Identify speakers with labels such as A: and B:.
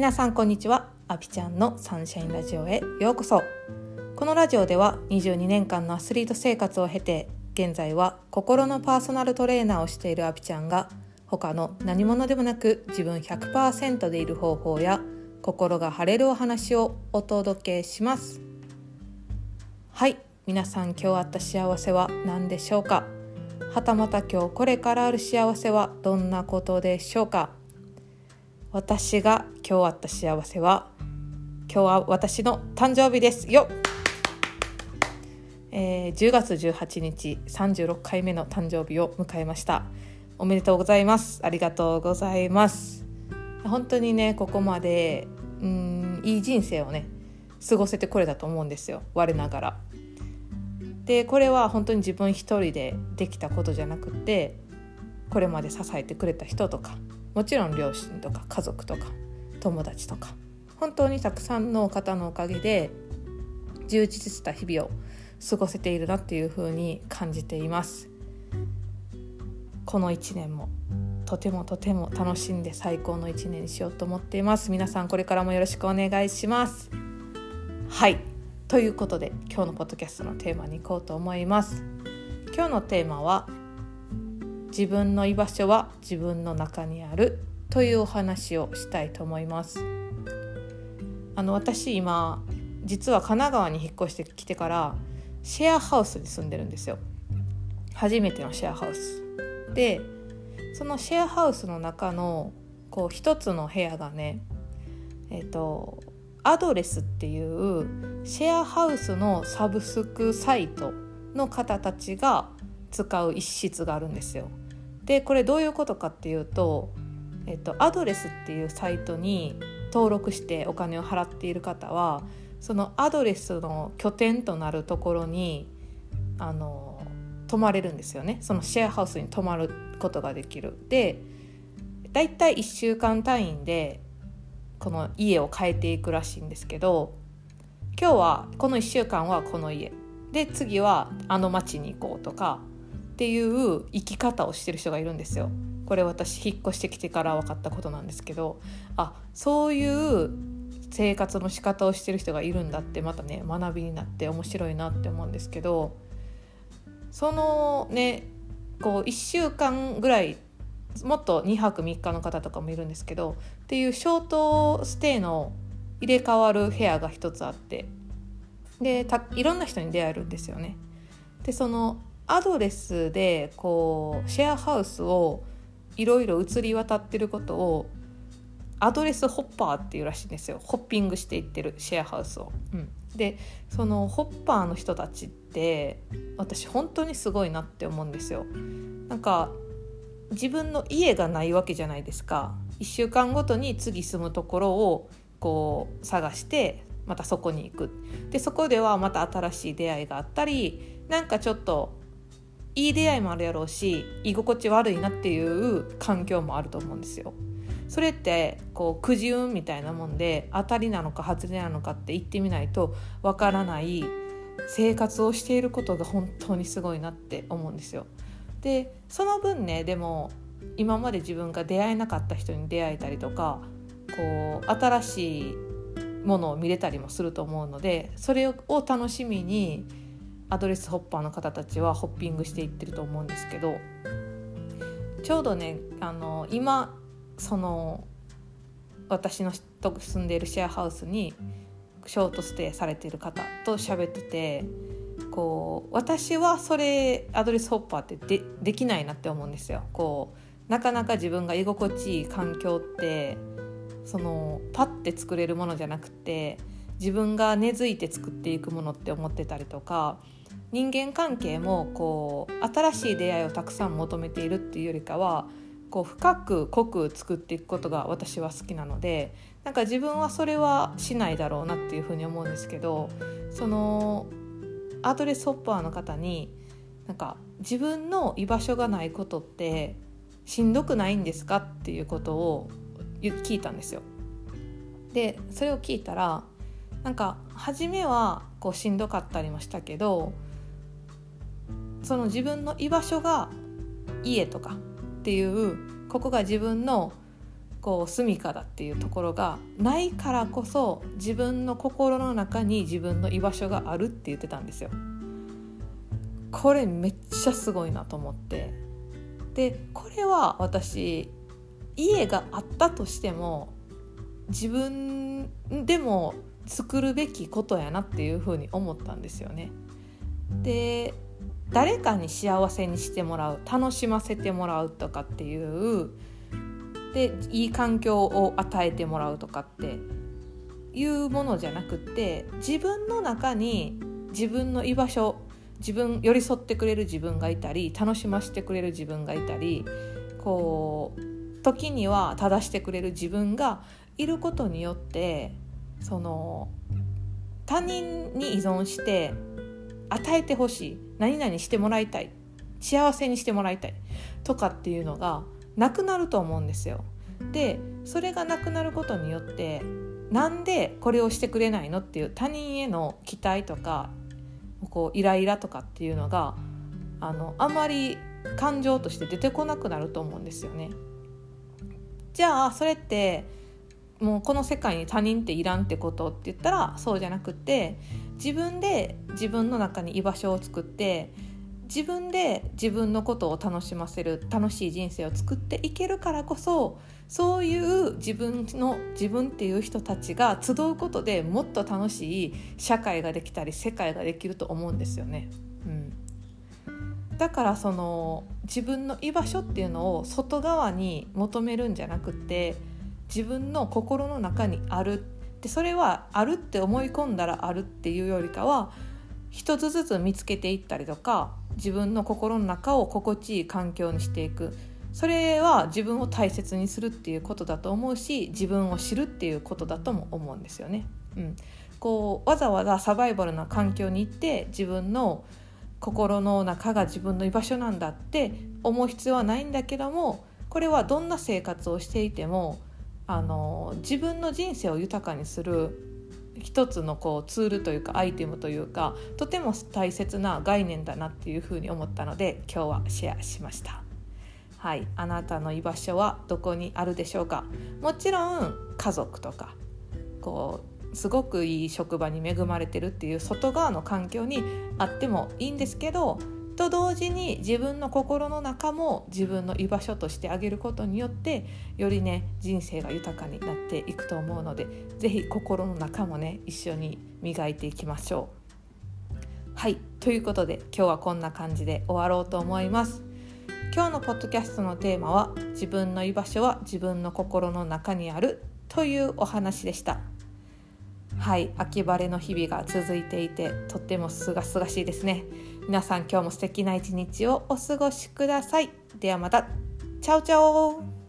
A: 皆さんこんにちは。アピちゃんのサンシャインラジオへようこそ。このラジオでは22年間のアスリート生活を経て現在は心のパーソナルトレーナーをしているアピちゃんが他の何者でもなく自分100%でいる方法や心が晴れるお話をお届けします。はい。皆さん今日あった幸せは何でしょうか？はたまた今日これからある幸せはどんなことでしょうか？私が今日あった幸せは今日は私の誕生日です。よえー、10月18日36回目の誕生日を迎えました。おめでとうございます。ありがとうございます。本当にねここまでうんいい人生をね過ごせてこれたと思うんですよ。我ながら。でこれは本当に自分一人でできたことじゃなくてこれまで支えてくれた人とかもちろん両親とか家族とか友達とか本当にたくさんの方のおかげで充実した日々を過ごせているなっていうふうに感じています。この1年もとてもとても楽しんで最高の1年にしようと思っています。皆さんこれからもよろしくお願いします。はい。ということで今日のポッドキャストのテーマに行こうと思います。今日のテーマは自分の居場所は自分の中にあるというお話をしたいと思います。あの私今実は神奈川に引っ越してきてからシェアハウスに住んでるんですよ。初めてのシェアハウス。でそのシェアハウスの中のこう一つの部屋がねえっ、ー、とアドレスっていうシェアハウスのサブスクサイトの方たちが使う一室があるんですよ。でこれどういうことかっていうと、えっと、アドレスっていうサイトに登録してお金を払っている方はそのアドレスの拠点となるところにあの泊まれるんですよねそのシェアハウスに泊まることができる。でだいたい1週間単位でこの家を変えていくらしいんですけど今日はこの1週間はこの家で次はあの町に行こうとかっていう生き方をしてる人がいるんですよ。これ私引っ越してきてから分かったことなんですけどあそういう生活の仕方をしてる人がいるんだってまたね学びになって面白いなって思うんですけどそのねこう1週間ぐらいもっと2泊3日の方とかもいるんですけどっていうショートステイの入れ替わる部屋が一つあってでいろんな人に出会えるんですよね。でそのアドレスでこうシェアハウスをいろいろ移り渡ってることをアドレスホッパーっていうらしいんですよホッピングしていってるシェアハウスを。うん、でそのホッパーの人たちって私本当にすごいなって思うんですよ。なんか自分の家がないわけじゃないですか1週間ごとに次住むところをこう探してまたそこに行くでそこではまた新しい出会いがあったりなんかちょっといい出会いもあるやろうし居心地悪いなっていう環境もあると思うんですよ。それってこうくじ運みたいなもんで当たりなのか外れなのかって言ってみないとわからない生活をしていることが本当にすごいなって思うんですよ。でその分ねでも今まで自分が出会えなかった人に出会えたりとかこう新しいものを見れたりもすると思うのでそれを楽しみにアドレスホッパーの方たちはホッピングしていってると思うんですけどちょうどねあの今その私のと住んでいるシェアハウスにショートステイされている方と喋っててこう私はそれアドレスホッパーってでできないなって思うんですよ。こうなかなか自分が居心地いい環境ってそのパッて作れるものじゃなくて自分が根付いて作っていくものって思ってたりとか人間関係もこう新しい出会いをたくさん求めているっていうよりかはこう深く濃く作っていくことが私は好きなのでなんか自分はそれはしないだろうなっていうふうに思うんですけどそのアドレスホッパーの方になんか自分の居場所がないことってしんどくないんですかっていうことを聞いたんですよ。でそれを聞いたらなんか初めはこうしんどかったりもしたけどその自分の居場所が家とかっていうここが自分のこう住処だっていうところがないからこそ自分の心の中に自分の居場所があるって言ってたんですよ。これめっちゃすごいなと思ってでこれは私家があったとしても自分でも作るべきことやなっていうふうに思ったんですよね。で誰かに幸せにしてもらう楽しませてもらうとかっていうでいい環境を与えてもらうとかっていうものじゃなくて自分の中に自分の居場所自分寄り添ってくれる自分がいたり楽しませてくれる自分がいたりこう時には正してくれる自分がいることによってその他人に依存して与えてほしい何々してもらいたい幸せにしてもらいたいとかっていうのがなくなると思うんですよ。でそれがなくなることによってなんでこれをしてくれないのっていう他人への期待とかこうイライラとかっていうのがあのあまり感情として出てこなくなると思うんですよね。じゃあそれってもうこの世界に他人っていらんってことって言ったらそうじゃなくて自分で自分の中に居場所を作って自分で自分のことを楽しませる楽しい人生を作っていけるからこそそういう自分の自分っていう人たちが集うことでもっと楽しい社会ができたり世界ができると思うんですよね。うん、だからその自分の居場所っていうのを外側に求めるんじゃなくて自分の心の中にある。でそれはあるって思い込んだらあるっていうよりかは一つずつ見つけていったりとか自分の心の中を心地いい環境にしていく。それは自分を大切にするっていうことだと思うし自分を知るっていうことだとも思うんですよね。うん、こうわざわざサバイバルな環境に行って自分の心の中が自分の居場所なんだって思う必要はないんだけどもこれはどんな生活をしていてもあの自分の人生を豊かにする一つのこうツールというかアイテムというかとても大切な概念だなっていうふうに思ったので今日はシェアしました。はい、あなたの居場所はどこにあるでしょうか？もちろん家族とかこうすごくいい職場に恵まれてるっていう外側の環境にあってもいいんですけどと同時に自分の心の中も自分の居場所としてあげることによってよりね人生が豊かになっていくと思うので是非心の中もね一緒に磨いていきましょう。はいということで今日はこんな感じで終わろうと思います。今日のポッドキャストのテーマは自分の居場所は自分の心の中にあるというお話でした。はい秋晴れの日々が続いていてとってもすがすがしいですね。皆さん今日も素敵な一日をお過ごしください。ではまた。チャオチャオ。